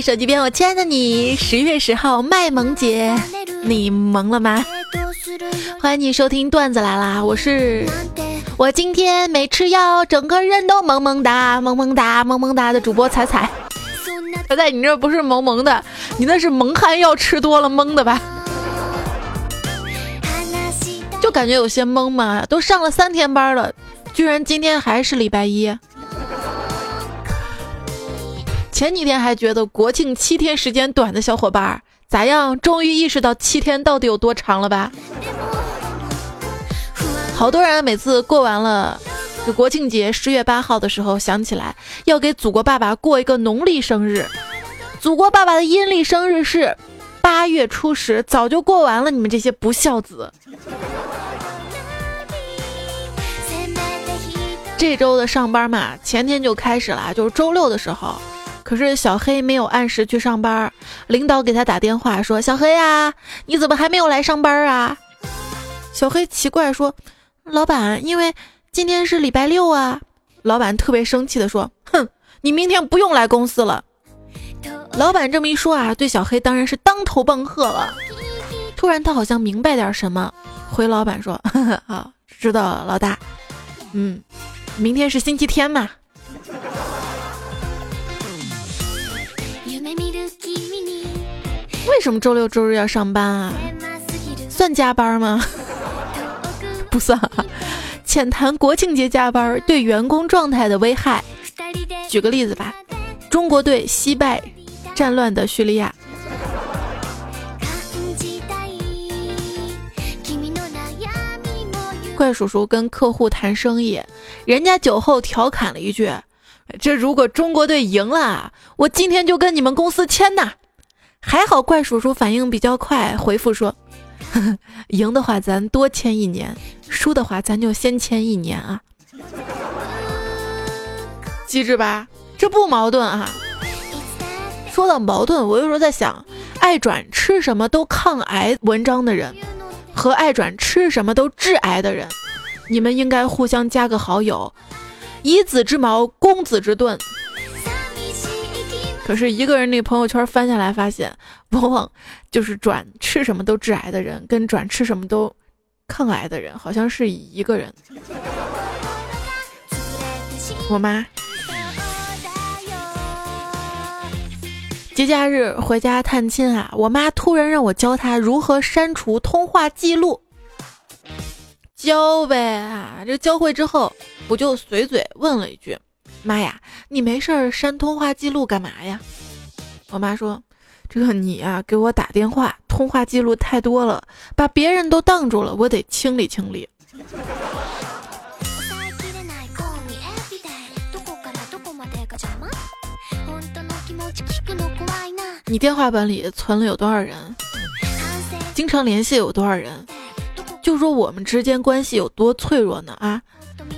手机边，我亲爱的你，十月十号卖萌节，你萌了吗？欢迎你收听段子来啦，我是我今天没吃药，整个人都萌萌哒，萌萌哒，萌萌哒的主播彩彩。彩彩，你这不是萌萌的，你那是蒙汗药吃多了懵的吧？就感觉有些懵嘛，都上了三天班了，居然今天还是礼拜一。前几天还觉得国庆七天时间短的小伙伴咋样？终于意识到七天到底有多长了吧？好多人每次过完了这国庆节，十月八号的时候想起来要给祖国爸爸过一个农历生日，祖国爸爸的阴历生日是八月初十，早就过完了。你们这些不孝子！这周的上班嘛，前天就开始了，就是周六的时候。可是小黑没有按时去上班，领导给他打电话说：“小黑呀，你怎么还没有来上班啊？”小黑奇怪说：“老板，因为今天是礼拜六啊。”老板特别生气的说：“哼，你明天不用来公司了。”老板这么一说啊，对小黑当然是当头棒喝了。突然他好像明白点什么，回老板说：“ 好，知道了，老大。嗯，明天是星期天嘛。”为什么周六周日要上班啊？算加班吗？不算。浅谈国庆节加班对员工状态的危害。举个例子吧，中国队惜败战乱的叙利亚。怪叔叔跟客户谈生意，人家酒后调侃了一句：“这如果中国队赢了，我今天就跟你们公司签呐。”还好怪叔叔反应比较快，回复说：“呵 呵赢的话咱多签一年，输的话咱就先签一年啊。”机智吧？这不矛盾啊。说到矛盾，我有时候在想，爱转吃什么都抗癌文章的人，和爱转吃什么都致癌的人，你们应该互相加个好友，以子之矛攻子之盾。可是一个人那朋友圈翻下来，发现往往就是转吃什么都致癌的人，跟转吃什么都抗癌的人，好像是一个人。我妈节假日回家探亲啊，我妈突然让我教她如何删除通话记录，教呗啊！这教会之后，我就随嘴问了一句。妈呀，你没事儿删通话记录干嘛呀？我妈说：“这个你呀，给我打电话，通话记录太多了，把别人都挡住了，我得清理清理。”你电话本里存了有多少人？经常联系有多少人？就说我们之间关系有多脆弱呢？啊？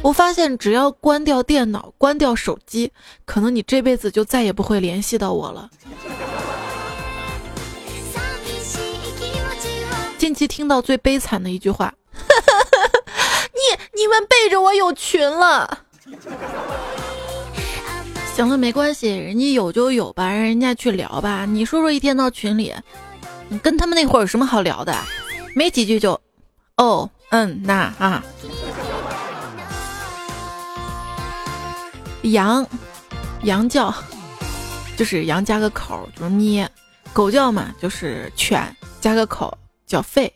我发现，只要关掉电脑、关掉手机，可能你这辈子就再也不会联系到我了。近期听到最悲惨的一句话：“你你们背着我有群了。”行了，没关系，人家有就有吧，让人家去聊吧。你说说，一天到群里，你跟他们那会儿有什么好聊的？没几句就，哦，嗯，那啊。羊，羊叫，就是羊加个口就是咩；狗叫嘛，就是犬加个口叫吠；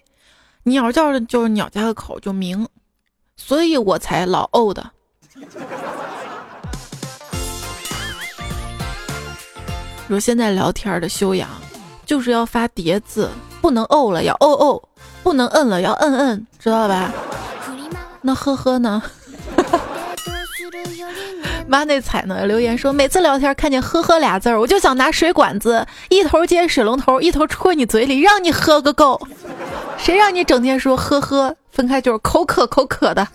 鸟叫就是鸟加个口就鸣。所以我才老哦的。说现在聊天的修养，就是要发叠字，不能哦了要哦哦，不能摁了要摁摁，知道吧？那呵呵呢？妈那彩呢？留言说每次聊天看见“呵呵”俩字儿，我就想拿水管子一头接水龙头，一头戳你嘴里，让你喝个够。谁让你整天说“呵呵”？分开就是口渴口渴的。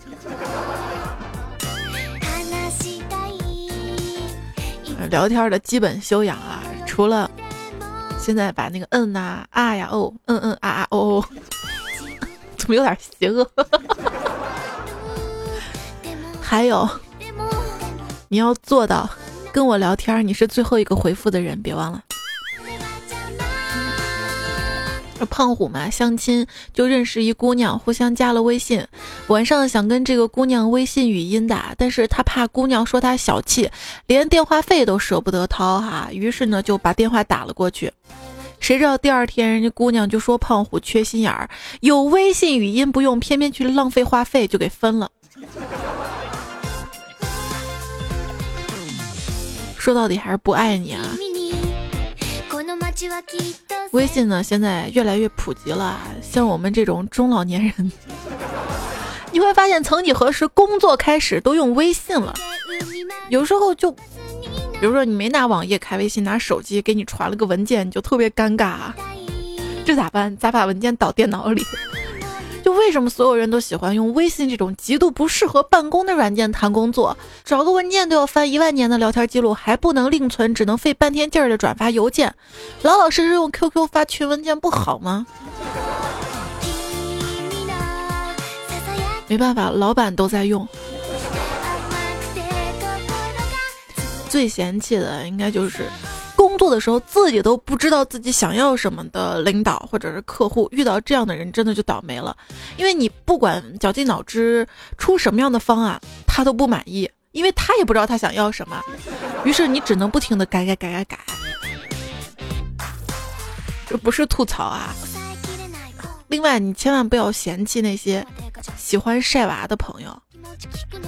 聊天的基本修养啊，除了现在把那个嗯呐啊呀哦嗯嗯啊啊哦哦，怎么有点邪恶？还有。你要做到跟我聊天，你是最后一个回复的人，别忘了。胖虎嘛，相亲就认识一姑娘，互相加了微信。晚上想跟这个姑娘微信语音打，但是他怕姑娘说他小气，连电话费都舍不得掏哈，于是呢就把电话打了过去。谁知道第二天人家姑娘就说胖虎缺心眼儿，有微信语音不用，偏偏去浪费话费，就给分了。说到底还是不爱你啊。微信呢，现在越来越普及了。像我们这种中老年人，你会发现，曾几何时，工作开始都用微信了。有时候就，比如说你没拿网页开微信，拿手机给你传了个文件，你就特别尴尬。这咋办？咋把文件导电脑里？为什么所有人都喜欢用微信这种极度不适合办公的软件谈工作？找个文件都要翻一万年的聊天记录，还不能另存，只能费半天劲儿的转发邮件。老老实实用 QQ 发群文件不好吗？没办法，老板都在用。最嫌弃的应该就是。工作的时候自己都不知道自己想要什么的领导或者是客户，遇到这样的人真的就倒霉了。因为你不管绞尽脑汁出什么样的方案，他都不满意，因为他也不知道他想要什么。于是你只能不停的改改改改改。这不是吐槽啊。另外，你千万不要嫌弃那些喜欢晒娃的朋友，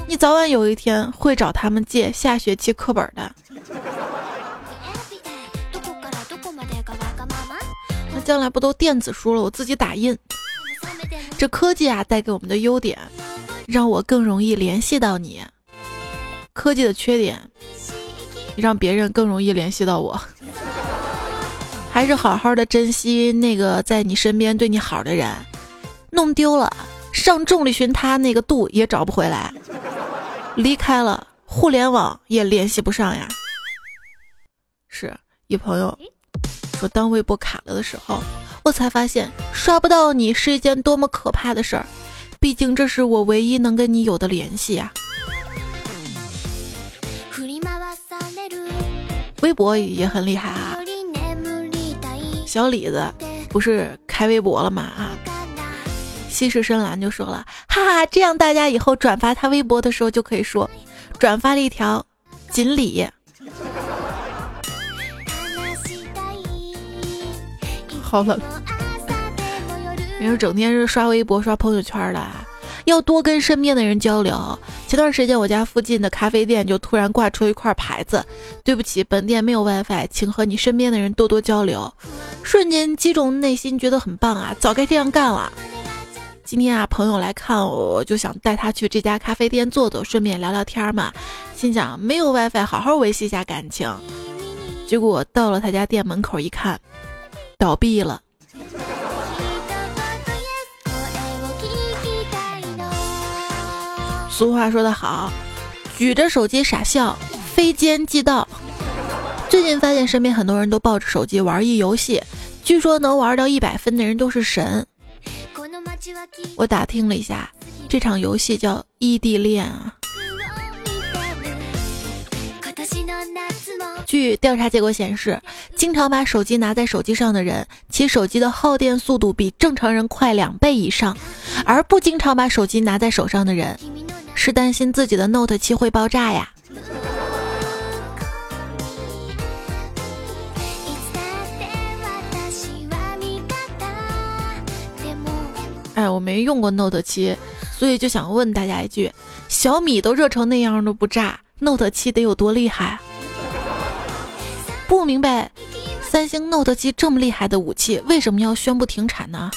你早晚有一天会找他们借下学期课本的。将来不都电子书了？我自己打印。这科技啊带给我们的优点，让我更容易联系到你；科技的缺点，让别人更容易联系到我。还是好好的珍惜那个在你身边对你好的人，弄丢了，上众里寻他那个度也找不回来；离开了，互联网也联系不上呀。是一朋友。说当微博卡了的时候，我才发现刷不到你是一件多么可怕的事儿。毕竟这是我唯一能跟你有的联系呀。微博也很厉害啊。小李子不是开微博了吗？啊，西式深蓝就说了，哈哈，这样大家以后转发他微博的时候就可以说，转发了一条锦鲤。好冷，你说整天是刷微博、刷朋友圈的，要多跟身边的人交流。前段时间我家附近的咖啡店就突然挂出一块牌子：“对不起，本店没有 WiFi，请和你身边的人多多交流。”瞬间击中内心，觉得很棒啊！早该这样干了。今天啊，朋友来看我，我就想带他去这家咖啡店坐坐，顺便聊聊天嘛。心想没有 WiFi，好好维系一下感情。结果到了他家店门口一看。倒闭了。俗话说得好，举着手机傻笑，非奸即盗。最近发现身边很多人都抱着手机玩一游戏，据说能玩到一百分的人都是神。我打听了一下，这场游戏叫异地恋啊。据调查结果显示，经常把手机拿在手机上的人，其手机的耗电速度比正常人快两倍以上；而不经常把手机拿在手上的人，是担心自己的 Note 七会爆炸呀。哎，我没用过 Note 七，所以就想问大家一句：小米都热成那样都不炸，Note 七得有多厉害？不明白，三星 Note 七这么厉害的武器，为什么要宣布停产呢？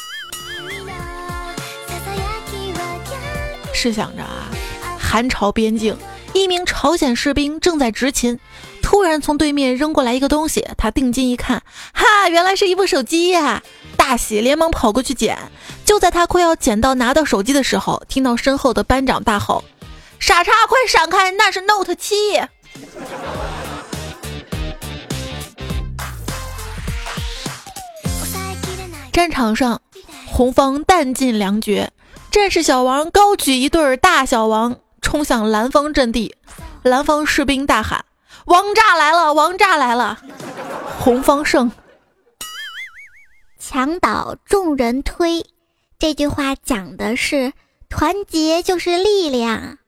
试想着啊，韩朝边境，一名朝鲜士兵正在执勤，突然从对面扔过来一个东西，他定睛一看，哈，原来是一部手机呀！大喜，连忙跑过去捡。就在他快要捡到拿到手机的时候，听到身后的班长大吼：“傻叉，快闪开，那是 Note 七！”战场上，红方弹尽粮绝，战士小王高举一对大小王冲向蓝方阵地，蓝方士兵大喊：“王炸来了！王炸来了！”红方胜。墙倒众人推。这句话讲的是团结就是力量。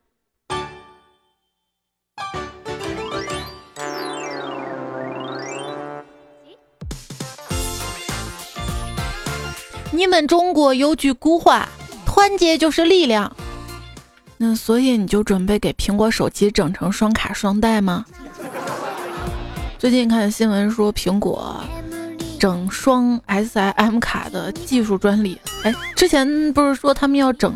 你们中国有句古话，团结就是力量。那所以你就准备给苹果手机整成双卡双待吗？最近看新闻说苹果整双 SIM 卡的技术专利。哎，之前不是说他们要整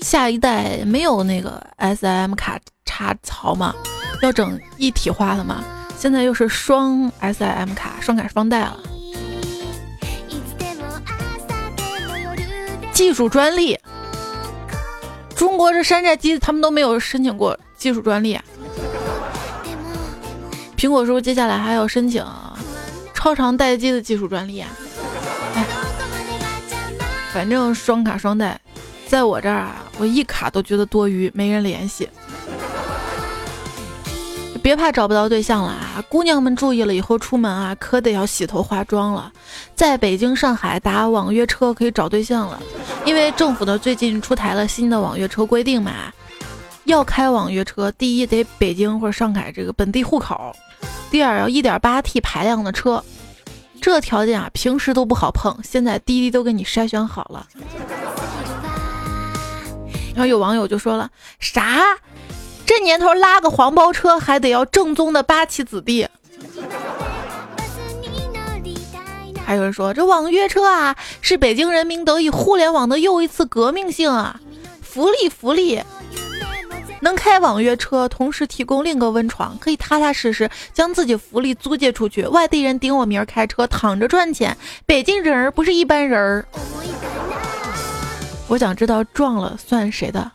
下一代没有那个 SIM 卡插槽吗？要整一体化的吗？现在又是双 SIM 卡，双卡双待了。技术专利，中国这山寨机他们都没有申请过技术专利。苹果是不是接下来还要申请超长待机的技术专利啊？哎，反正双卡双待，在我这儿啊，我一卡都觉得多余，没人联系。别怕找不到对象了啊！姑娘们注意了，以后出门啊，可得要洗头化妆了。在北京、上海打网约车可以找对象了，因为政府呢最近出台了新的网约车规定嘛，要开网约车，第一得北京或者上海这个本地户口，第二要一点八 T 排量的车，这条件啊平时都不好碰，现在滴滴都给你筛选好了。然后有网友就说了，啥？这年头拉个黄包车还得要正宗的八旗子弟。还有人说这网约车啊是北京人民得以互联网的又一次革命性啊，福利福利，能开网约车，同时提供另个温床，可以踏踏实实将自己福利租借出去。外地人顶我名儿开车躺着赚钱，北京人儿不是一般人儿。我想知道撞了算谁的。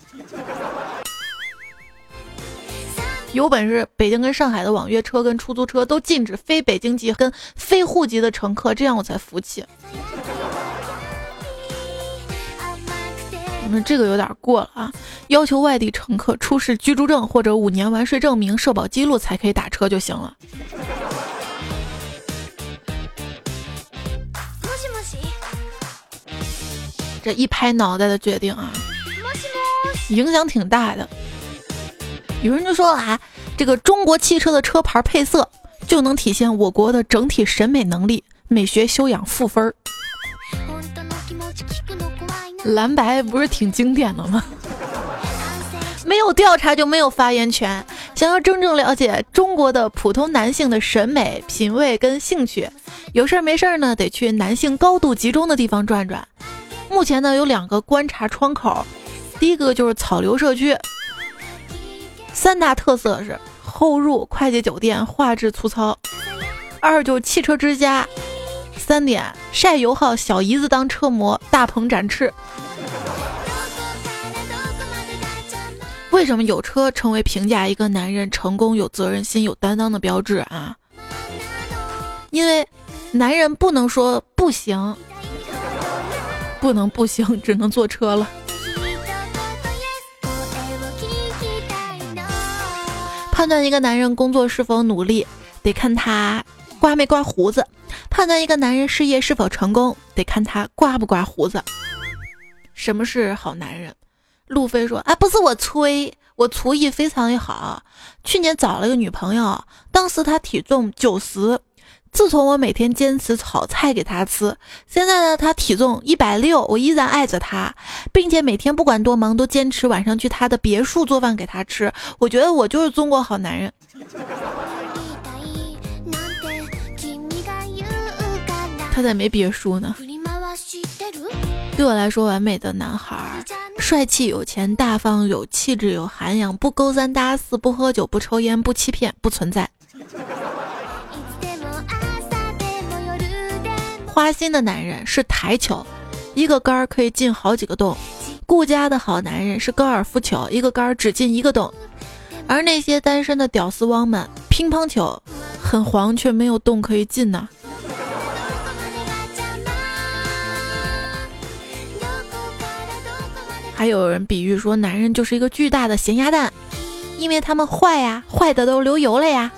有本事，北京跟上海的网约车跟出租车都禁止非北京籍跟非户籍的乘客，这样我才服气。你们这个有点过了啊！要求外地乘客出示居住证或者五年完税证明、社保记录才可以打车就行了。这一拍脑袋的决定啊，影响挺大的。有人就说啊，这个中国汽车的车牌配色就能体现我国的整体审美能力，美学修养负分儿。蓝白不是挺经典的吗？没有调查就没有发言权。想要真正了解中国的普通男性的审美品味跟兴趣，有事儿没事儿呢，得去男性高度集中的地方转转。目前呢，有两个观察窗口，第一个就是草榴社区。三大特色是后入快捷酒店，画质粗糙；二就是汽车之家；三点晒油耗，小姨子当车模，大鹏展翅。为什么有车成为评价一个男人成功、有责任心、有担当的标志啊？因为男人不能说不行，不能不行，只能坐车了。判断一个男人工作是否努力，得看他刮没刮胡子；判断一个男人事业是否成功，得看他刮不刮胡子。什么是好男人？路飞说：“啊，不是我吹，我厨艺非常的好。去年找了个女朋友，当时她体重九十。”自从我每天坚持炒菜给他吃，现在呢，他体重一百六，我依然爱着他，并且每天不管多忙都坚持晚上去他的别墅做饭给他吃。我觉得我就是中国好男人。他咋没别墅呢？对我来说，完美的男孩，帅气、有钱、大方、有气质、有涵养，不勾三搭四，不喝酒，不抽烟，不欺骗，不存在。花心的男人是台球，一个杆儿可以进好几个洞；顾家的好男人是高尔夫球，一个杆儿只进一个洞。而那些单身的屌丝汪们，乒乓球很黄却没有洞可以进呢。还有人比喻说，男人就是一个巨大的咸鸭蛋，因为他们坏呀，坏的都流油了呀。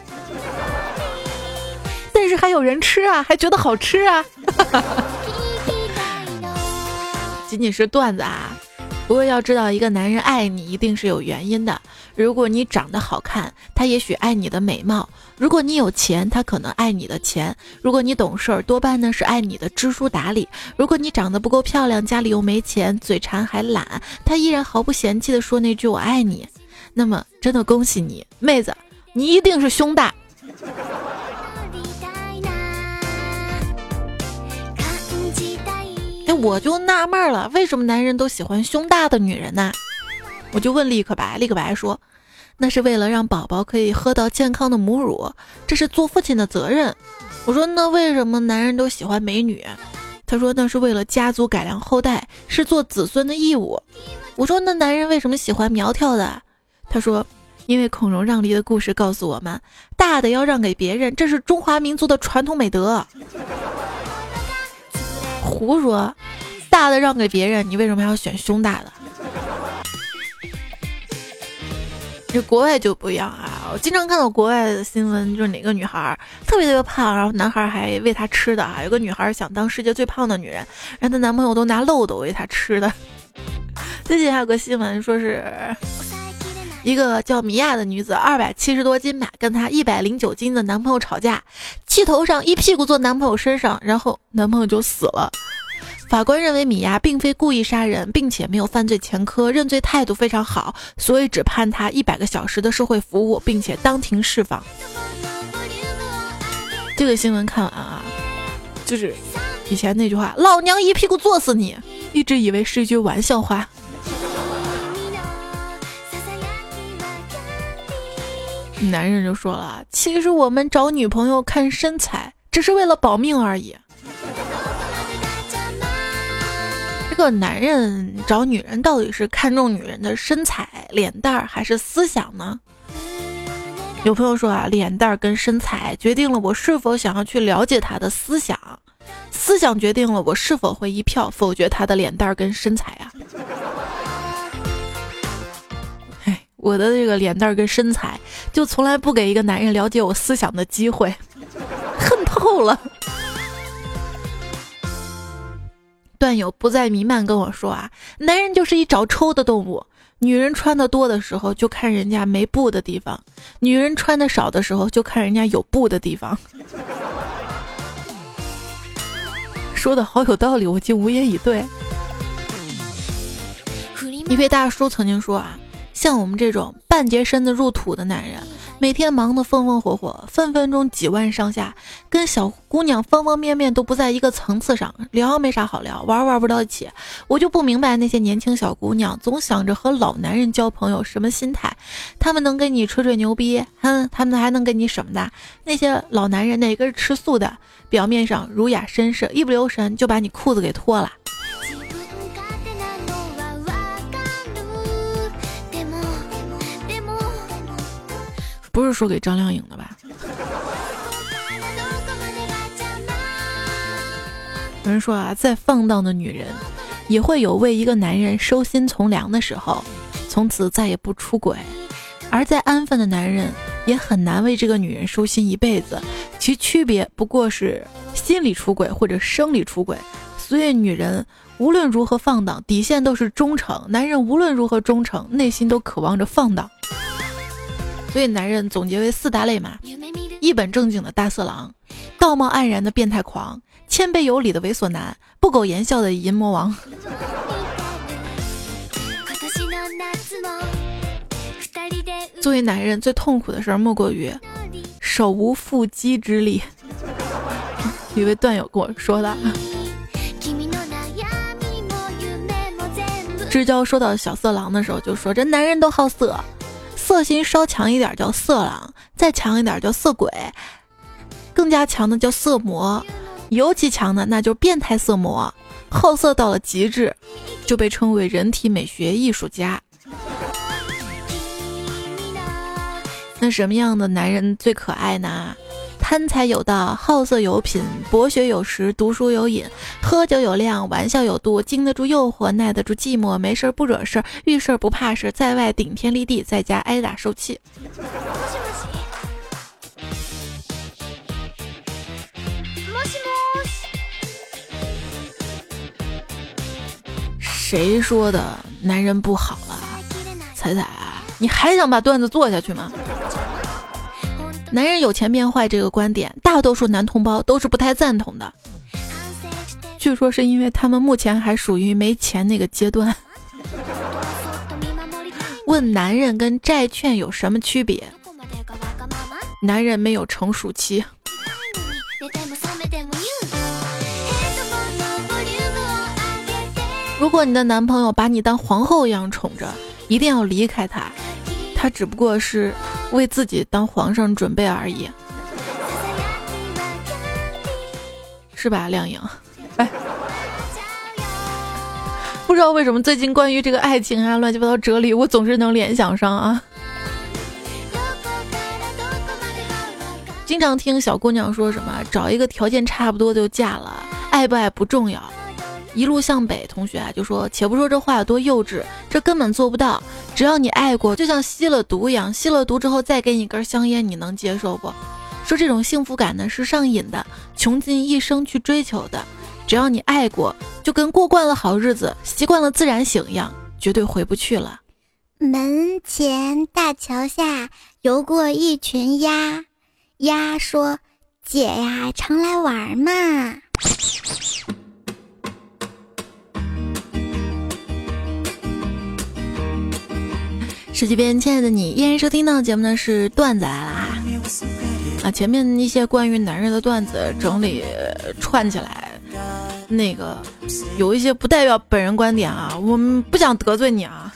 但是还有人吃啊，还觉得好吃啊。仅仅是段子啊。不过要知道，一个男人爱你一定是有原因的。如果你长得好看，他也许爱你的美貌；如果你有钱，他可能爱你的钱；如果你懂事儿，多半呢是爱你的知书达理；如果你长得不够漂亮，家里又没钱，嘴馋还懒，他依然毫不嫌弃的说那句“我爱你”。那么，真的恭喜你，妹子，你一定是胸大。哎，我就纳闷了，为什么男人都喜欢胸大的女人呢？我就问立可白，立可白说，那是为了让宝宝可以喝到健康的母乳，这是做父亲的责任。我说，那为什么男人都喜欢美女？他说，那是为了家族改良后代，是做子孙的义务。我说，那男人为什么喜欢苗条的？他说，因为孔融让梨的故事告诉我们，大的要让给别人，这是中华民族的传统美德。胡说，大的让给别人，你为什么要选胸大的？这国外就不一样啊！我经常看到国外的新闻，就是哪个女孩特别特别胖，然后男孩还喂她吃的啊。有个女孩想当世界最胖的女人，然后她男朋友都拿漏斗喂她吃的。最近还有个新闻，说是一个叫米娅的女子，二百七十多斤吧，跟她一百零九斤的男朋友吵架，气头上一屁股坐男朋友身上，然后男朋友就死了。法官认为米娅并非故意杀人，并且没有犯罪前科，认罪态度非常好，所以只判他一百个小时的社会服务，并且当庭释放。这个新闻看完啊，就是以前那句话“老娘一屁股坐死你”，一直以为是一句玩笑话。男人就说了：“其实我们找女朋友看身材，只是为了保命而已。”这个男人找女人到底是看重女人的身材、脸蛋儿还是思想呢？有朋友说啊，脸蛋儿跟身材决定了我是否想要去了解他的思想，思想决定了我是否会一票否决他的脸蛋儿跟身材啊。我的这个脸蛋儿跟身材就从来不给一个男人了解我思想的机会，恨透了。段友不再弥漫跟我说啊，男人就是一找抽的动物。女人穿的多的时候，就看人家没布的地方；女人穿的少的时候，就看人家有布的地方。说的好有道理，我竟无言以对。一位大叔曾经说啊，像我们这种半截身子入土的男人。每天忙得风风火火，分分钟几万上下，跟小姑娘方方面面都不在一个层次上，聊没啥好聊，玩玩不到一起。我就不明白那些年轻小姑娘总想着和老男人交朋友什么心态？他们能跟你吹吹牛逼，哼，他们还能跟你什么的？那些老男人哪个是吃素的？表面上儒雅绅士，一不留神就把你裤子给脱了。不是说给张靓颖的吧？有人说啊，再放荡的女人，也会有为一个男人收心从良的时候，从此再也不出轨；而再安分的男人，也很难为这个女人收心一辈子。其区别不过是心理出轨或者生理出轨。所以，女人无论如何放荡，底线都是忠诚；男人无论如何忠诚，内心都渴望着放荡。所以，男人总结为四大类嘛：一本正经的大色狼，道貌岸然的变态狂，谦卑有礼的猥琐男，不苟言笑的淫魔王。作为男人，最痛苦的事儿莫过于手无缚鸡之力。一位段友跟我说的。知交说到小色狼的时候，就说这男人都好色。色心稍强一点叫色狼，再强一点叫色鬼，更加强的叫色魔，尤其强的那就变态色魔，好色到了极致，就被称为人体美学艺术家。那什么样的男人最可爱呢？贪财有道，好色有品，博学有识，读书有瘾，喝酒有量，玩笑有度，经得住诱惑，耐得住寂寞，没事不惹事，遇事不怕事，在外顶天立地，在家挨打受气。谁说的男人不好了？彩彩，你还想把段子做下去吗？男人有钱变坏这个观点，大多数男同胞都是不太赞同的。据说是因为他们目前还属于没钱那个阶段。问男人跟债券有什么区别？男人没有成熟期。如果你的男朋友把你当皇后一样宠着，一定要离开他。他只不过是为自己当皇上准备而已，是吧，亮颖？哎，不知道为什么最近关于这个爱情啊、乱七八糟哲理，我总是能联想上啊。经常听小姑娘说什么，找一个条件差不多就嫁了，爱不爱不重要。一路向北，同学啊就说：“且不说这话有多幼稚，这根本做不到。只要你爱过，就像吸了毒一样，吸了毒之后再给你一根香烟，你能接受不？说这种幸福感呢是上瘾的，穷尽一生去追求的。只要你爱过，就跟过惯了好日子，习惯了自然醒一样，绝对回不去了。”门前大桥下游过一群鸭，鸭说：“姐呀，常来玩嘛。”手机边，亲爱的你，依然收听到节目呢是段子来了。啊，前面一些关于男人的段子整理串起来，那个有一些不代表本人观点啊，我们不想得罪你啊。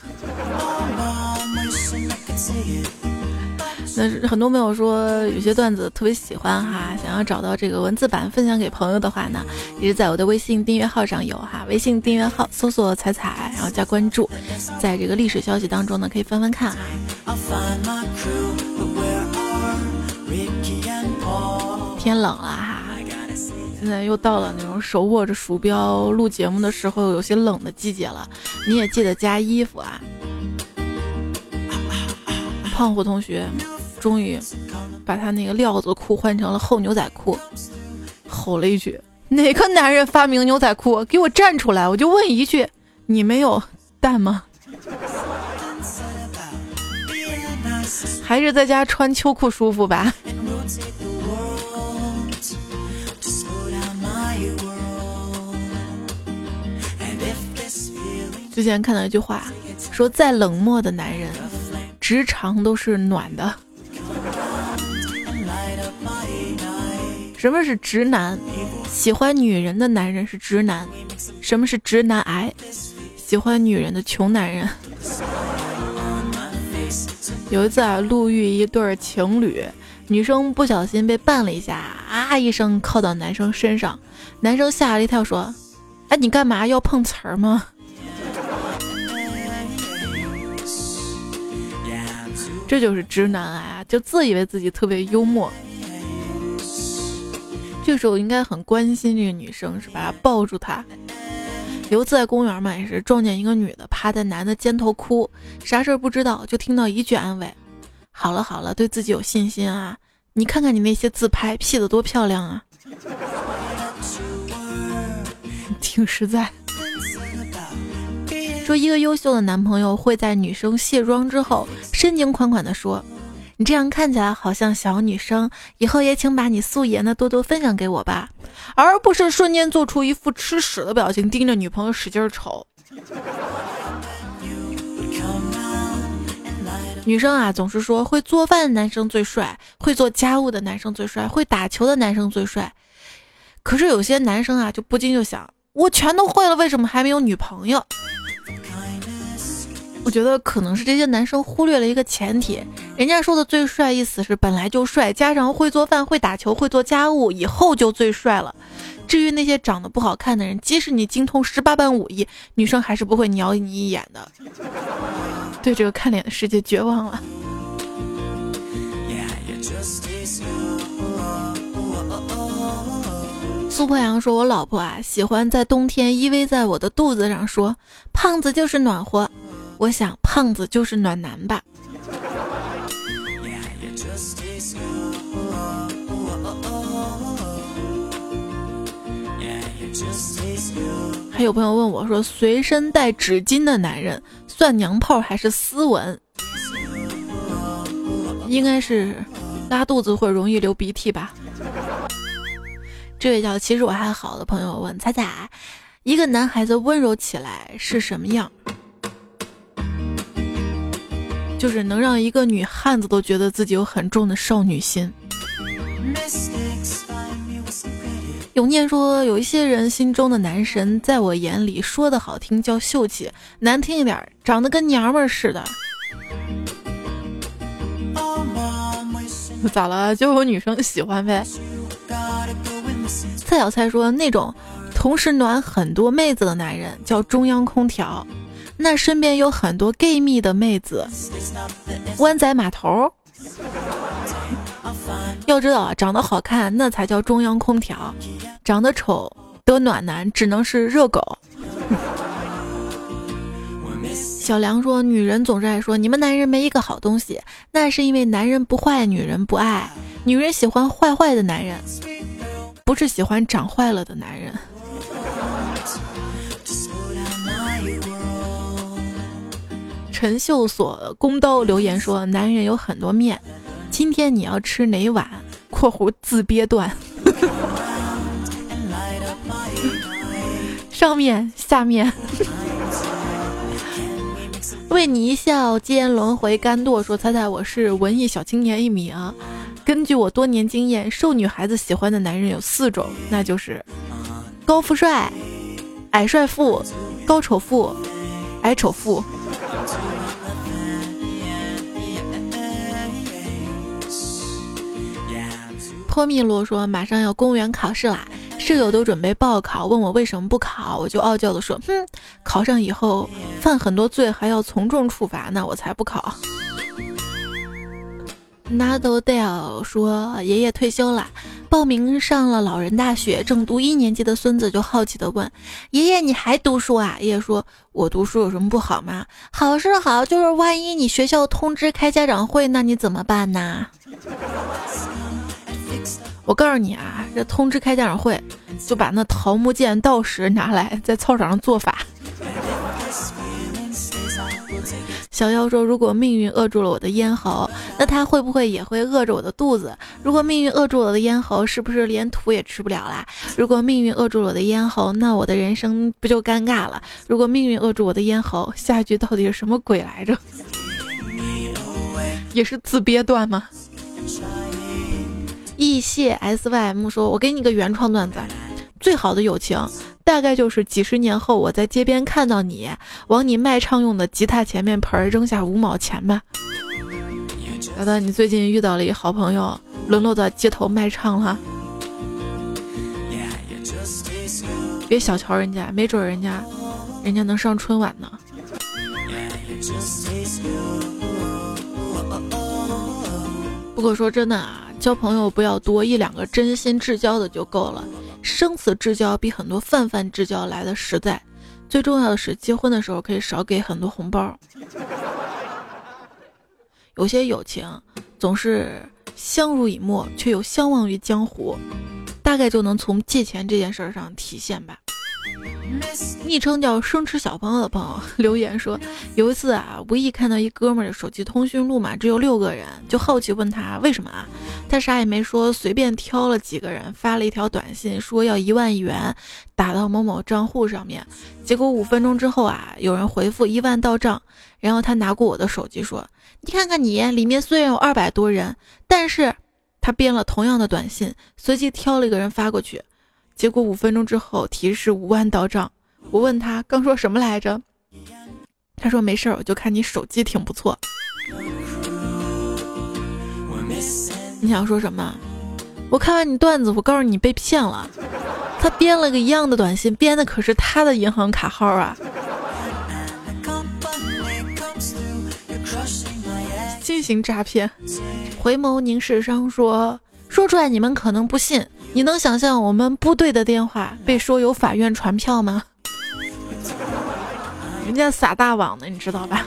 那是很多朋友说有些段子特别喜欢哈，想要找到这个文字版分享给朋友的话呢，也是在我的微信订阅号上有哈，微信订阅号搜索“彩彩”，然后加关注，在这个历史消息当中呢可以翻翻看啊。天冷了哈，现在又到了那种手握着鼠标录节目的时候，有些冷的季节了，你也记得加衣服啊。胖虎同学。终于把他那个料子裤换成了厚牛仔裤，吼了一句：“哪个男人发明牛仔裤？给我站出来！”我就问一句：“你没有蛋吗？还是在家穿秋裤舒服吧？”之前看到一句话，说再冷漠的男人，直肠都是暖的。什么是直男？喜欢女人的男人是直男。什么是直男癌？喜欢女人的穷男人。有一次啊，路遇一对情侣，女生不小心被绊了一下，啊一声靠到男生身上，男生吓了一跳，说：“哎，你干嘛要碰瓷儿吗？”这就是直男癌啊，就自以为自己特别幽默。这时候应该很关心这个女生，是吧？抱住她。有次在公园嘛，也是撞见一个女的趴在男的肩头哭，啥事儿不知道，就听到一句安慰：“好了好了，对自己有信心啊！你看看你那些自拍，P 的多漂亮啊！” 挺实在。说一个优秀的男朋友会在女生卸妆之后，深情款款地说。你这样看起来好像小女生，以后也请把你素颜的多多分享给我吧，而不是瞬间做出一副吃屎的表情，盯着女朋友使劲瞅。女生啊，总是说会做饭的男生最帅，会做家务的男生最帅，会打球的男生最帅。可是有些男生啊，就不禁就想，我全都会了，为什么还没有女朋友？我觉得可能是这些男生忽略了一个前提，人家说的最帅意思是本来就帅，加上会做饭、会打球、会做家务，以后就最帅了。至于那些长得不好看的人，即使你精通十八般武艺，女生还是不会鸟你一眼的。对这个看脸的世界绝望了。苏破阳说：“我老婆啊，喜欢在冬天依偎在我的肚子上，说胖子就是暖和。”我想，胖子就是暖男吧。还有朋友问我说，随身带纸巾的男人算娘炮还是斯文？应该是拉肚子会容易流鼻涕吧。这位叫其实我还好的朋友问彩彩，一个男孩子温柔起来是什么样？就是能让一个女汉子都觉得自己有很重的少女心。永念说，有一些人心中的男神，在我眼里说的好听叫秀气，难听一点，长得跟娘们儿似的。咋了？就有女生喜欢呗。蔡小蔡说，那种同时暖很多妹子的男人叫中央空调，那身边有很多 gay 蜜的妹子，湾仔码头。要知道啊，长得好看那才叫中央空调，长得丑得暖男只能是热狗。小梁说：“女人总是爱说你们男人没一个好东西，那是因为男人不坏，女人不爱。女人喜欢坏坏的男人，不是喜欢长坏了的男人。”陈秀所弓刀留言说：“男人有很多面。”今天你要吃哪碗？（括弧自憋段） 上面下面，为你一笑，间轮回甘堕。说猜猜我是文艺小青年一名。根据我多年经验，受女孩子喜欢的男人有四种，那就是高富帅、矮帅富、高丑富、矮丑富。托米罗说：“马上要公务员考试啦，舍友都准备报考，问我为什么不考，我就傲娇的说：哼，考上以后犯很多罪，还要从重处罚呢，我才不考。” Nadal 说：“爷爷退休了，报名上了老人大学，正读一年级的孙子就好奇的问：爷爷你还读书啊？爷爷说：我读书有什么不好吗？好是好，就是万一你学校通知开家长会，那你怎么办呢？”我告诉你啊，这通知开家长会，就把那桃木剑、道士拿来在操场上做法。小妖说：“如果命运扼住了我的咽喉，那他会不会也会扼着我的肚子？如果命运扼住我的咽喉，是不是连土也吃不了啦？如果命运扼住了我的咽喉，那我的人生不就尴尬了？如果命运扼住我的咽喉，下一句到底是什么鬼来着？也是自憋断吗？”易谢 S Y M 说：“我给你个原创段子，最好的友情大概就是几十年后我在街边看到你，往你卖唱用的吉他前面盆扔下五毛钱吧。”觉得你最近遇到了一好朋友，沦落到街头卖唱了，别小瞧人家，没准人家人家能上春晚呢。不过说真的啊。交朋友不要多，一两个真心至交的就够了。生死之交比很多泛泛之交来的实在。最重要的是，结婚的时候可以少给很多红包。有些友情总是相濡以沫，却又相忘于江湖，大概就能从借钱这件事上体现吧。昵称叫生吃小朋友的朋友留言说，有一次啊，无意看到一哥们儿的手机通讯录嘛，只有六个人，就好奇问他为什么啊？他啥也没说，随便挑了几个人发了一条短信，说要一万元打到某某账户上面。结果五分钟之后啊，有人回复一万到账，然后他拿过我的手机说，你看看你里面虽然有二百多人，但是他编了同样的短信，随即挑了一个人发过去。结果五分钟之后提示五万到账，我问他刚说什么来着？他说没事儿，我就看你手机挺不错。你想说什么？我看完你段子，我告诉你被骗了。他编了个一样的短信，编的可是他的银行卡号啊！进行诈骗。回眸凝视商说，说出来你们可能不信。你能想象我们部队的电话被说有法院传票吗？人家撒大网的，你知道吧？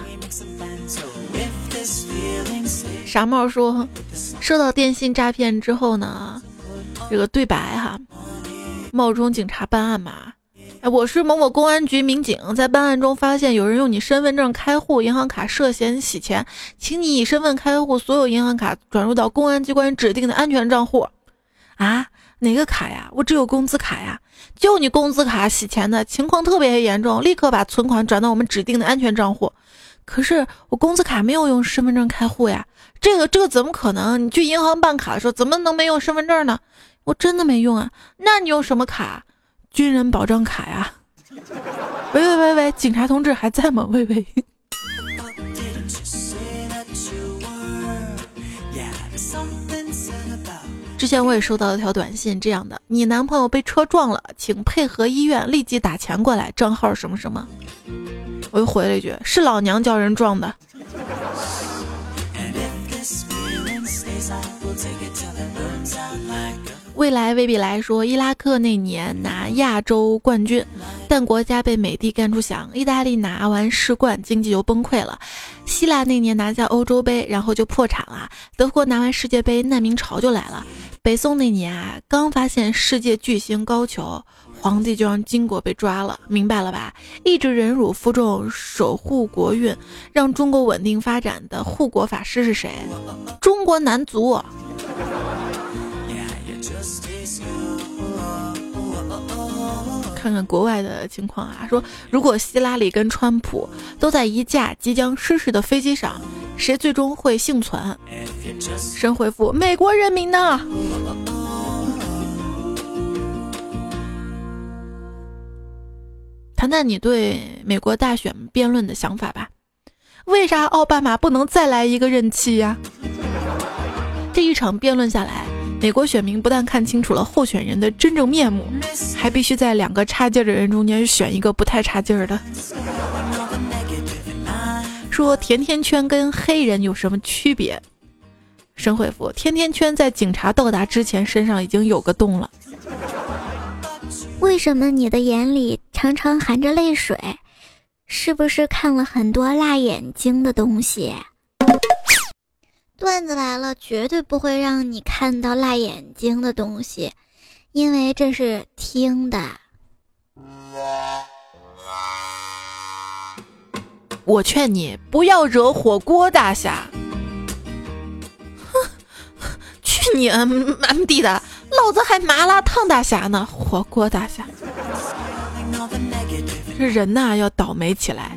傻帽说，收到电信诈骗之后呢，这个对白哈，冒充警察办案嘛？哎，我是某某公安局民警，在办案中发现有人用你身份证开户、银行卡涉嫌洗钱，请你以身份开户所有银行卡转入到公安机关指定的安全账户。啊，哪个卡呀？我只有工资卡呀。就你工资卡洗钱的情况特别严重，立刻把存款转到我们指定的安全账户。可是我工资卡没有用身份证开户呀，这个这个怎么可能？你去银行办卡的时候怎么能没用身份证呢？我真的没用啊。那你用什么卡？军人保障卡呀！喂喂喂喂，警察同志还在吗？喂喂。之前我也收到了条短信，这样的：你男朋友被车撞了，请配合医院立即打钱过来，账号什么什么。我又回了一句：是老娘叫人撞的。未来未必来说，伊拉克那年拿亚洲冠军，但国家被美帝干出响。意大利拿完世冠，经济就崩溃了。希腊那年拿下欧洲杯，然后就破产了。德国拿完世界杯，难民潮就来了。北宋那年啊，刚发现世界巨星高俅，皇帝就让金国被抓了。明白了吧？一直忍辱负重，守护国运，让中国稳定发展的护国法师是谁？中国男足。看看国外的情况啊，说如果希拉里跟川普都在一架即将失事的飞机上，谁最终会幸存？神回复：美国人民呢？谈谈你对美国大选辩论的想法吧。为啥奥巴马不能再来一个任期呀？这一场辩论下来。美国选民不但看清楚了候选人的真正面目，还必须在两个差劲的人中间选一个不太差劲儿的。说甜甜圈跟黑人有什么区别？神回复：甜甜圈在警察到达之前身上已经有个洞了。为什么你的眼里常常含着泪水？是不是看了很多辣眼睛的东西？段子来了，绝对不会让你看到辣眼睛的东西，因为这是听的。我劝你不要惹火锅大侠。哼，去你 M M D 的，老子还麻辣烫大侠呢，火锅大侠。这人呐，要倒霉起来，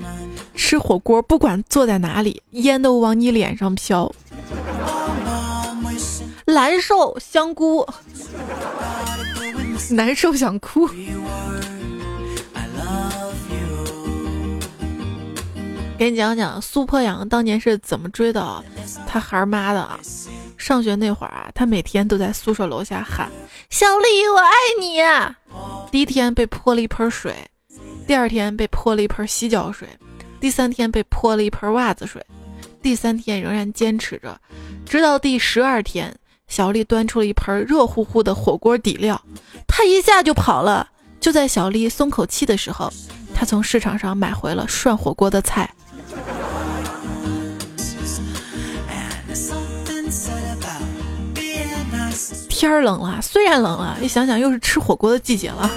吃火锅不管坐在哪里，烟都往你脸上飘。难受，香菇，难受想哭。给你讲讲苏破阳当年是怎么追到他孩儿妈的啊？上学那会儿啊，他每天都在宿舍楼下喊：“小丽，我爱你。”第一天被泼了一盆水，第二天被泼了一盆洗脚水，第三天被泼了一盆袜子水，第三天仍然坚持着，直到第十二天。小丽端出了一盆热乎乎的火锅底料，他一下就跑了。就在小丽松口气的时候，他从市场上买回了涮火锅的菜。天儿冷了，虽然冷了，一想想又是吃火锅的季节了，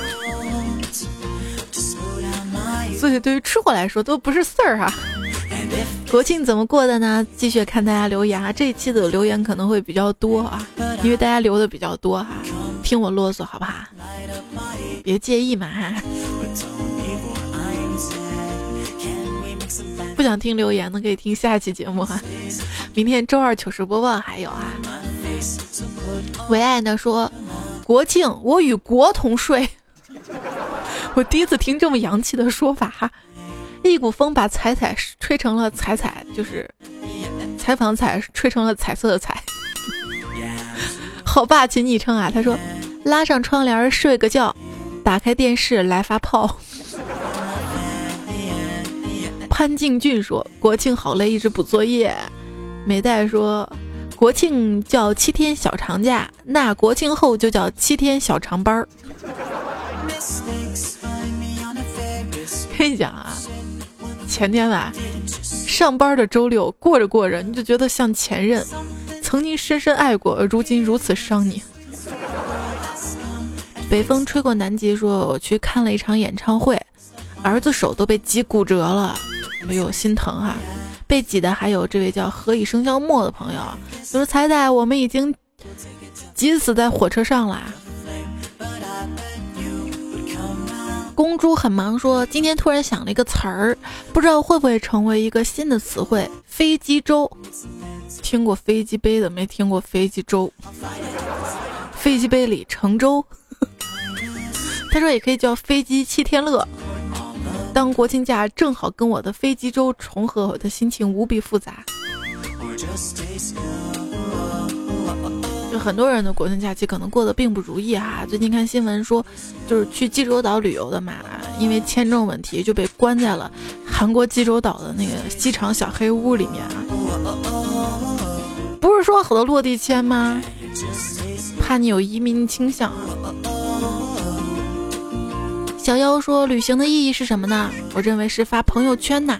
所以对于吃货来说都不是事儿哈。国庆怎么过的呢？继续看大家留言啊！这一期的留言可能会比较多啊，因为大家留的比较多哈，听我啰嗦好不好？别介意嘛哈。不想听留言的可以听下一期节目哈。明天周二糗事播报还有啊。唯爱呢说，国庆我与国同睡。我第一次听这么洋气的说法哈。一股风把彩彩吹成了彩彩，就是采访彩吹成了彩色的彩。好霸气昵称啊！他说：“拉上窗帘睡个觉，打开电视来发炮。”潘敬俊说：“国庆好累，一直补作业。”美代说：“国庆叫七天小长假，那国庆后就叫七天小长班儿。”跟你讲啊。前天吧，上班的周六过着过着，你就觉得像前任，曾经深深爱过，而如今如此伤你。北风吹过南极，说我去看了一场演唱会，儿子手都被挤骨折了，哎呦心疼哈。被挤的还有这位叫何以笙箫默的朋友，就是彩彩，我们已经挤死在火车上啦。公猪很忙，说今天突然想了一个词儿，不知道会不会成为一个新的词汇——飞机粥。听过飞机杯的，没听过飞机粥。飞机杯里盛粥，他说也可以叫飞机七天乐。当国庆假正好跟我的飞机粥重合，我的心情无比复杂。就很多人的国庆假期可能过得并不如意哈。最近看新闻说，就是去济州岛旅游的嘛，因为签证问题就被关在了韩国济州岛的那个机场小黑屋里面啊。不是说好的落地签吗？怕你有移民倾向啊。小妖说：“旅行的意义是什么呢？我认为是发朋友圈呐。”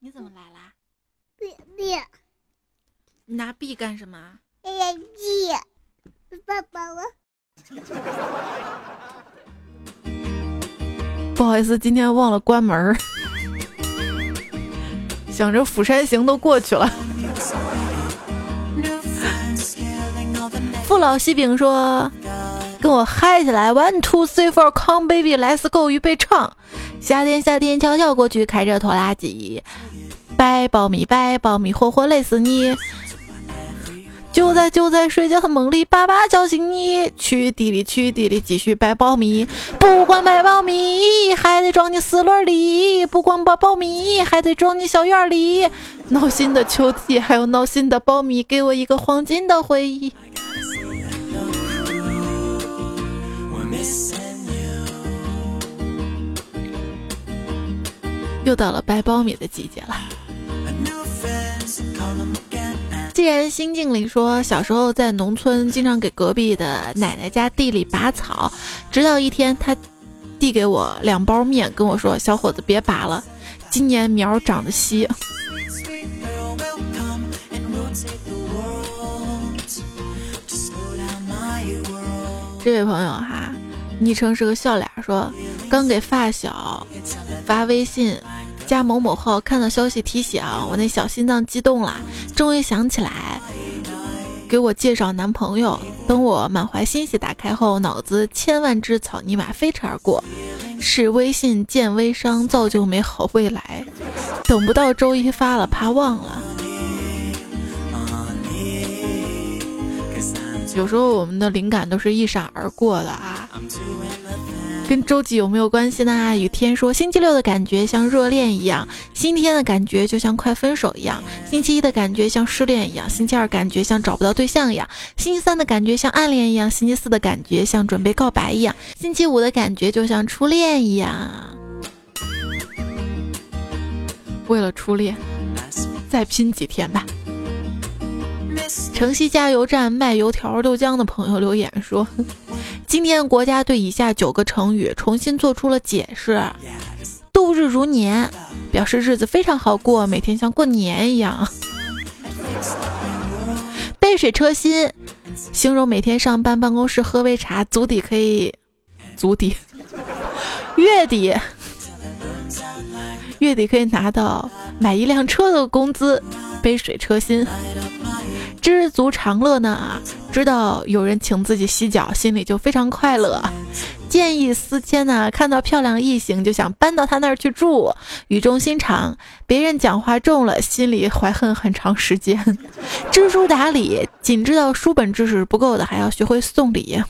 你怎么来啦？你拿币干什么？爸爸我。不好意思，今天忘了关门。想着釜山行都过去了。父老西饼说：“跟我嗨起来，one two three four，come baby，let's go，预备唱。夏天夏天悄悄过去，开着拖拉机，掰苞米掰苞米，活活累死你。就在就在睡觉的梦里，爸爸叫醒你，去地里去地里继续掰苞米。不光掰苞米，还得装进四轮里；不光掰苞米，还得装进小院里。闹心的秋季，还有闹心的苞米，给我一个黄金的回忆。”又到了掰苞米的季节了。既然心境里说小时候在农村经常给隔壁的奶奶家地里拔草，直到一天他递给我两包面，跟我说：“小伙子别拔了，今年苗长得稀。”这位朋友哈，昵称是个笑脸，说刚给发小发微信。加某某号看到消息提醒，我那小心脏激动了，终于想起来给我介绍男朋友。等我满怀欣喜打开后，脑子千万只草泥马飞驰而过，是微信见微商，造就美好未来。等不到周一发了，怕忘了。有时候我们的灵感都是一闪而过的啊。跟周几有没有关系呢？雨天说，星期六的感觉像热恋一样，星期天的感觉就像快分手一样，星期一的感觉像失恋一样，星期二感觉像找不到对象一样，星期三的感觉像暗恋一样，星期四的感觉像准备告白一样，星期五的感觉就像初恋一样。为了初恋，再拼几天吧。城西加油站卖油条豆浆的朋友留言说。今天国家对以下九个成语重新做出了解释：度日如年，表示日子非常好过，每天像过年一样；杯水车薪，形容每天上班办公室喝杯茶，足底可以足底月底月底可以拿到买一辆车的工资，杯水车薪。知足常乐呢，知道有人请自己洗脚，心里就非常快乐。见异思迁呢，看到漂亮异性就想搬到他那儿去住。语重心长，别人讲话重了，心里怀恨很长时间。知书达理，仅知道书本知识不够的，还要学会送礼。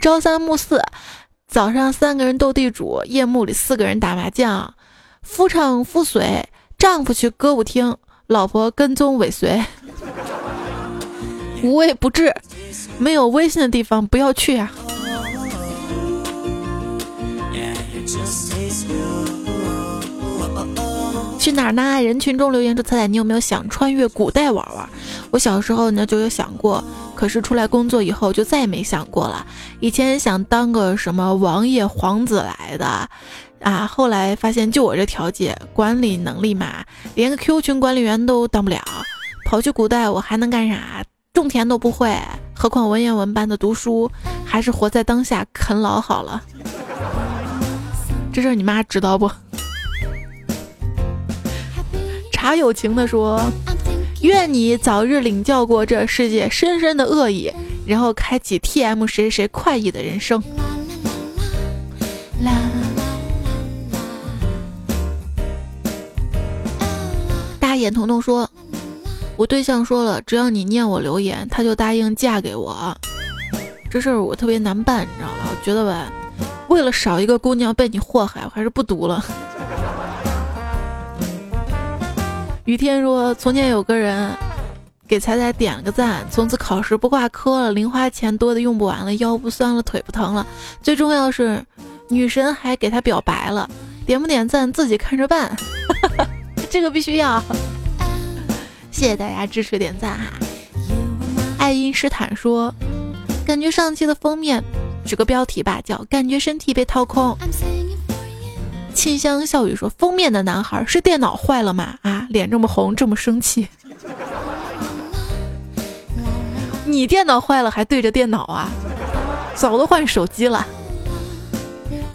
朝三暮四，早上三个人斗地主，夜幕里四个人打麻将。夫唱妇随，丈夫去歌舞厅，老婆跟踪尾随。无微不至，没有微信的地方不要去啊！去哪儿呢？人群中留言说：“彩彩，你有没有想穿越古代玩玩？”我小时候呢就有想过，可是出来工作以后就再也没想过了。以前想当个什么王爷皇子来的啊，后来发现就我这条件，管理能力嘛，连个 Q 群管理员都当不了。跑去古代我还能干啥？种田都不会，何况文言文般的读书？还是活在当下，啃老好了。这事儿你妈知道不？茶有情的说：“愿你早日领教过这世界深深的恶意，然后开启 T M 谁谁快意的人生。”啦。大眼彤彤说：“我对象说了，只要你念我留言，他就答应嫁给我。这事儿我特别难办，你知道吧？我觉得吧，为了少一个姑娘被你祸害，我还是不读了。”雨天说：“从前有个人给彩彩点了个赞，从此考试不挂科了，零花钱多的用不完了，腰不酸了，腿不疼了。最重要是，女神还给他表白了。点不点赞自己看着办，这个必须要。谢谢大家支持点赞哈。”爱因斯坦说：“感觉上期的封面，取个标题吧，叫感觉身体被掏空。”清香笑语说：“封面的男孩是电脑坏了吗？啊，脸这么红，这么生气。你电脑坏了还对着电脑啊？早都换手机了。”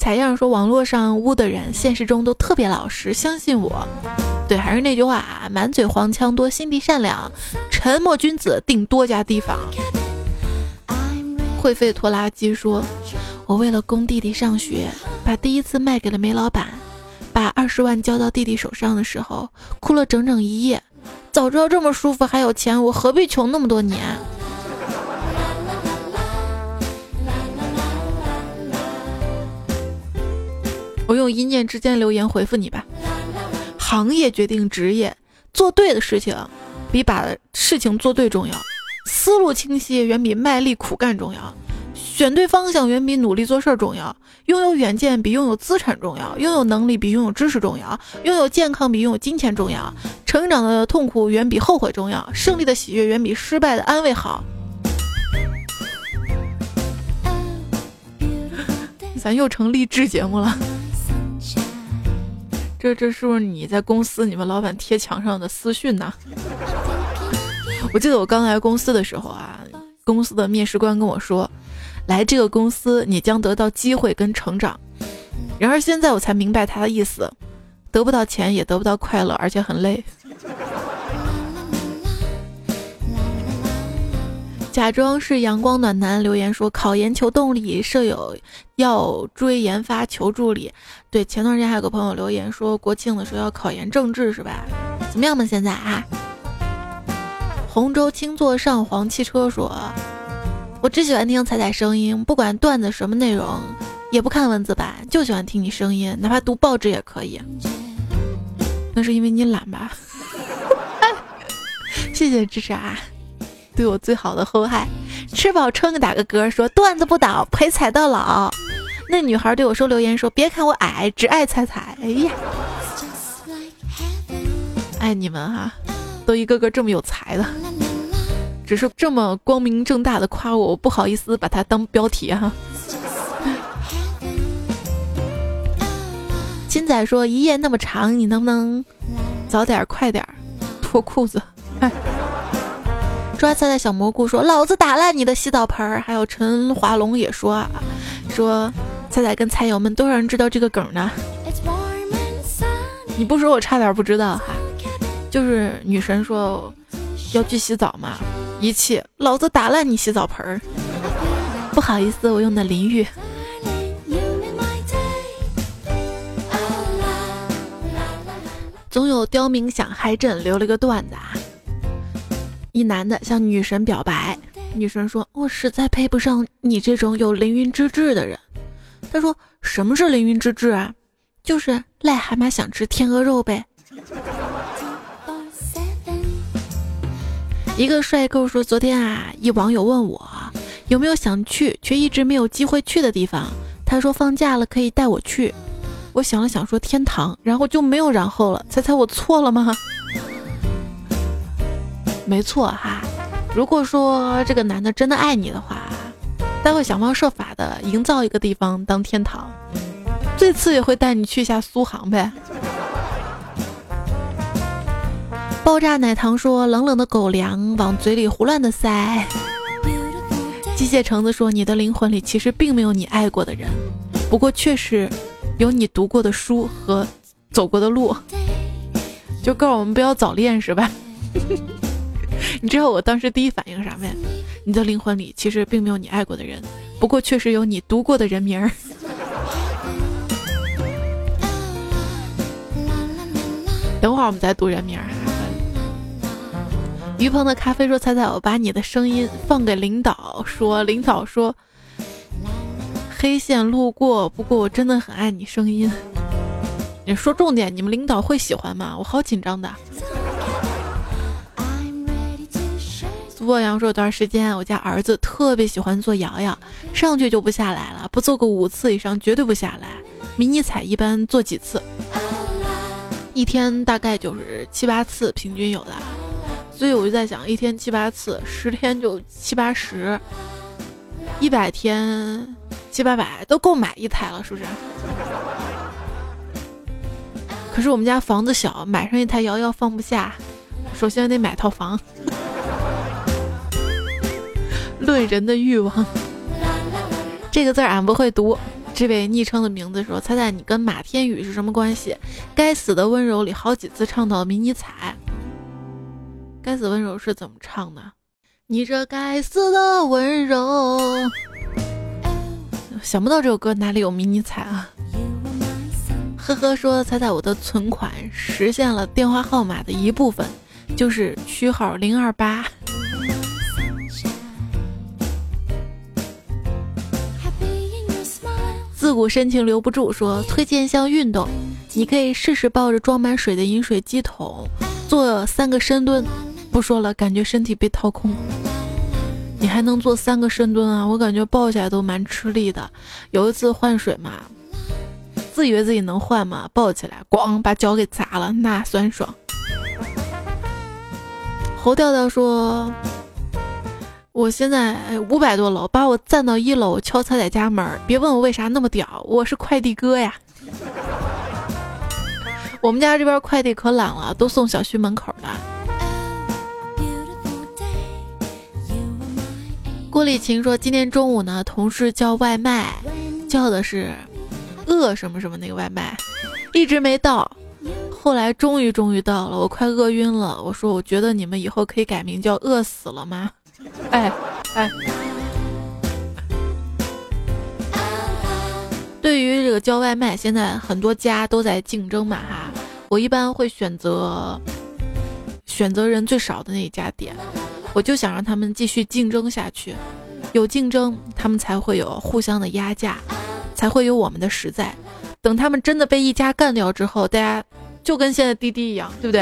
采样说：“网络上污的人，现实中都特别老实，相信我。对，还是那句话啊，满嘴黄腔多，心地善良，沉默君子定多加提防。”会费拖拉机说。我为了供弟弟上学，把第一次卖给了煤老板，把二十万交到弟弟手上的时候，哭了整整一夜。早知道这么舒服还有钱，我何必穷那么多年？我用一念之间留言回复你吧。行业决定职业，做对的事情比把事情做对重要，思路清晰远比卖力苦干重要。选对方向远比努力做事儿重要，拥有远见比拥有资产重要，拥有能力比拥有知识重要，拥有健康比拥有金钱重要，成长的痛苦远比后悔重要，胜利的喜悦远比失败的安慰好。咱又成励志节目了，这这是不是你在公司你们老板贴墙上的私讯呢？我记得我刚来公司的时候啊，公司的面试官跟我说。来这个公司，你将得到机会跟成长。然而现在我才明白他的意思，得不到钱，也得不到快乐，而且很累。假装是阳光暖男留言说：考研求动力，舍友要追研发求助理。对，前段时间还有个朋友留言说国庆的时候要考研政治是吧？怎么样嘛现在啊？洪州青座上黄汽车说。我只喜欢听彩彩声音，不管段子什么内容，也不看文字版，就喜欢听你声音，哪怕读报纸也可以。那是因为你懒吧？谢谢支持啊，对我最好的厚爱。吃饱撑打个嗝，说段子不倒，陪彩到老。那女孩对我说留言说，别看我矮，只爱彩彩。哎呀，爱你们哈，都一个个这么有才的。只是这么光明正大的夸我，我不好意思把它当标题哈。金仔说一夜那么长，你能不能早点快点脱裤子？抓菜的小蘑菇说老子打烂你的洗澡盆儿。还有陈华龙也说啊，说菜菜跟菜友们都让人知道这个梗呢。你不说我差点不知道哈。就是女神说要去洗澡嘛。一气，老子打烂你洗澡盆儿！不好意思，我用的淋浴。总有刁民想害朕，留了个段子啊。一男的向女神表白，女神说：“我实在配不上你这种有凌云之志的人。”他说：“什么是凌云之志啊？就是癞蛤蟆想吃天鹅肉呗。”一个帅哥说：“昨天啊，一网友问我有没有想去却一直没有机会去的地方。他说放假了可以带我去。我想了想说天堂，然后就没有然后了。猜猜我错了吗？没错哈。如果说这个男的真的爱你的话，他会想方设法的营造一个地方当天堂，最次也会带你去一下苏杭呗。”爆炸奶糖说：“冷冷的狗粮往嘴里胡乱的塞。”机械橙子说：“你的灵魂里其实并没有你爱过的人，不过确实有你读过的书和走过的路。”就告诉我们不要早恋是吧？你知道我当时第一反应是啥没？你的灵魂里其实并没有你爱过的人，不过确实有你读过的人名儿。等会儿我们再读人名儿。于鹏的咖啡说：“猜猜我把你的声音放给领导，说领导说黑线路过，不过我真的很爱你声音。你说重点，你们领导会喜欢吗？我好紧张的。”苏博阳说：“有段时间，我家儿子特别喜欢做摇摇，上去就不下来了，不做个五次以上绝对不下来。迷你彩一般做几次？一天大概就是七八次，平均有的。”所以我就在想，一天七八次，十天就七八十，一百天七八百都够买一台了，是不是？可是我们家房子小，买上一台摇摇放不下，首先得买套房。论人的欲望，这个字儿俺不会读。这位昵称的名字说：“猜猜你跟马天宇是什么关系？”该死的温柔里好几次唱到迷你彩。该死温柔是怎么唱的？你这该死的温柔，想不到这首歌哪里有迷你彩啊！呵呵，说猜猜我的存款实现了电话号码的一部分，就是区号零二八。自古深情留不住，说推荐一项运动，你可以试试抱着装满水的饮水机桶做三个深蹲。不说了，感觉身体被掏空。你还能做三个深蹲啊？我感觉抱起来都蛮吃力的。有一次换水嘛，自以为自己能换嘛，抱起来咣把脚给砸了，那酸爽。侯调调说：“我现在五百多楼，把我站到一楼敲他在家门，别问我为啥那么屌，我是快递哥呀。我们家这边快递可懒了，都送小区门口的。”郭丽琴说：“今天中午呢，同事叫外卖，叫的是饿什么什么那个外卖，一直没到。后来终于终于到了，我快饿晕了。我说，我觉得你们以后可以改名叫饿死了吗？哎哎，对于这个叫外卖，现在很多家都在竞争嘛哈。我一般会选择选择人最少的那一家店。”我就想让他们继续竞争下去，有竞争，他们才会有互相的压价，才会有我们的实在。等他们真的被一家干掉之后，大家就跟现在滴滴一样，对不对？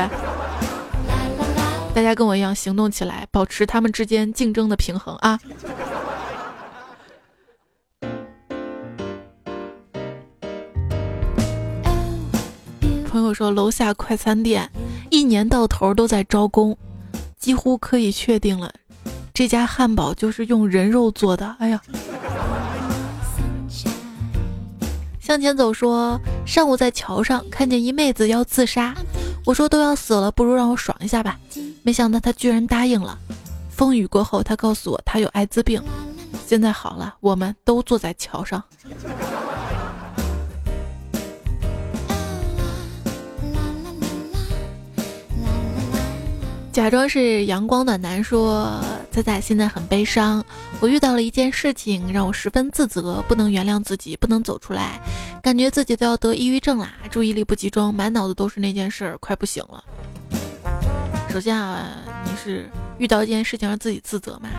大家跟我一样行动起来，保持他们之间竞争的平衡啊！朋友说，楼下快餐店一年到头都在招工。几乎可以确定了，这家汉堡就是用人肉做的。哎呀，向前走说，上午在桥上看见一妹子要自杀，我说都要死了，不如让我爽一下吧。没想到他居然答应了。风雨过后，他告诉我他有艾滋病，现在好了，我们都坐在桥上。假装是阳光暖男说：“仔仔现在很悲伤，我遇到了一件事情，让我十分自责，不能原谅自己，不能走出来，感觉自己都要得抑郁症啦，注意力不集中，满脑子都是那件事，快不行了。”首先啊，你是遇到一件事情让自己自责吗？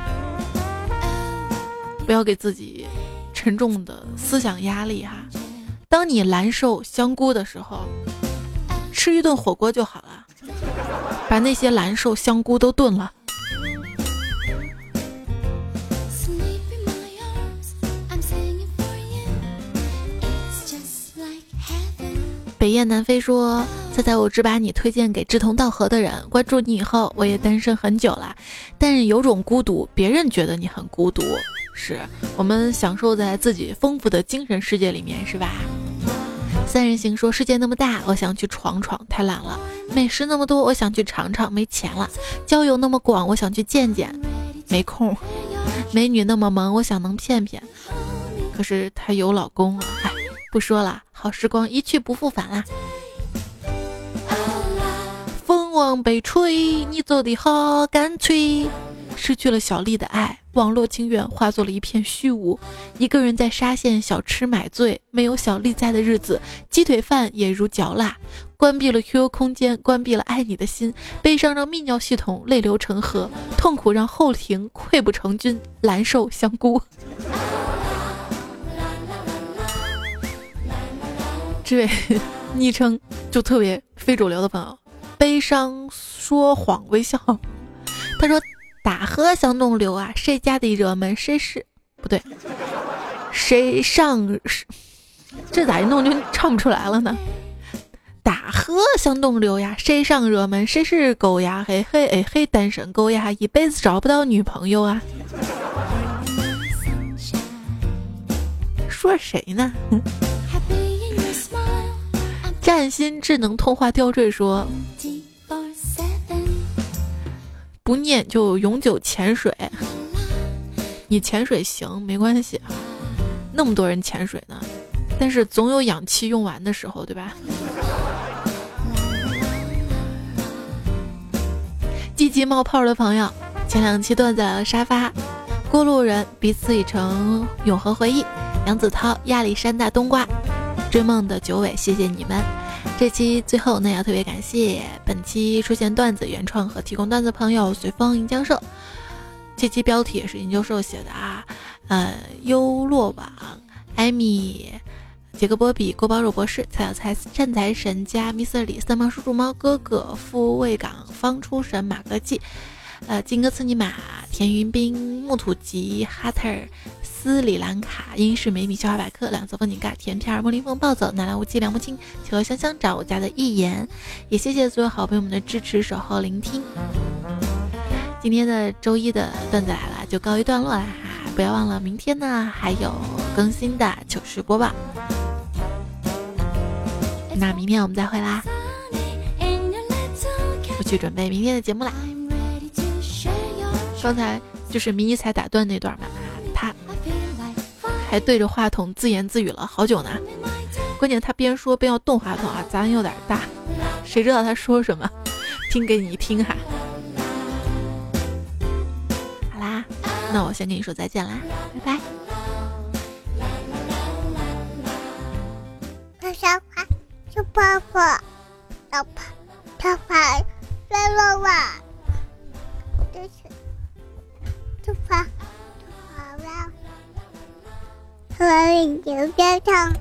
不要给自己沉重的思想压力哈。当你难受香菇的时候，吃一顿火锅就好了。把那些蓝瘦香菇都炖了。北雁南飞说：“猜猜我只把你推荐给志同道合的人。关注你以后，我也单身很久了，但是有种孤独，别人觉得你很孤独。是我们享受在自己丰富的精神世界里面，是吧？”三人行说世界那么大，我想去闯闯，太懒了；美食那么多，我想去尝尝，没钱了；交友那么广，我想去见见，没空；美女那么萌，我想能骗骗，可是她有老公了。哎，不说了，好时光一去不复返啦。往北吹，你走的好干脆。失去了小丽的爱，网络情缘化作了一片虚无。一个人在沙县小吃买醉，没有小丽在的日子，鸡腿饭也如嚼蜡。关闭了 QQ 空间，关闭了爱你的心，悲伤让泌尿系统泪流成河，痛苦让后庭溃不成军，难受香菇。这位昵称就特别非主流的朋友，悲伤说谎微笑，他说。打喝香弄流啊，谁家的热门谁是不对？谁上是这咋一弄就唱不出来了呢？打喝香弄流呀，谁上热门谁是狗呀？嘿嘿哎嘿，单身狗呀，一辈子找不到女朋友啊！说谁呢？崭新智能通话吊坠说。不念就永久潜水，你潜水行没关系，那么多人潜水呢，但是总有氧气用完的时候，对吧？积极冒泡的朋友，前两期段子沙发，过路人彼此已成永恒回忆。杨子涛、亚历山大冬瓜、追梦的九尾，谢谢你们。这期最后，呢，要特别感谢本期出现段子原创和提供段子朋友随风银教授。这期标题也是银教授写的啊，呃，优洛网、艾米、杰克波比、锅包肉博士、蔡小蔡、善财神家、Mr 李、三毛叔叔猫哥哥、富卫港、方出神、马哥记、呃，金哥刺尼玛、田云斌、木土吉、哈特尔。斯里兰卡英式美女笑话百科，两侧风景盖，甜片儿，莫林风暴走，南来无忌，凉不清，秋荷香香，找我家的一言，也谢谢所有好朋友们的支持、守候、聆听。今天的周一的段子来了，就告一段落了哈，不要忘了明天呢还有更新的糗事播报。那明天我们再会啦，我去准备明天的节目啦。刚才就是迷你彩打断那段嘛。还对着话筒自言自语了好久呢，关键他边说边要动话筒啊，杂音有点大，谁知道他说什么？听给你听哈。好啦，那我先跟你说再见啦，拜拜。小花，小泡泡，小泡泡泡，来娃娃，这是小泡。và mình chịu giao thông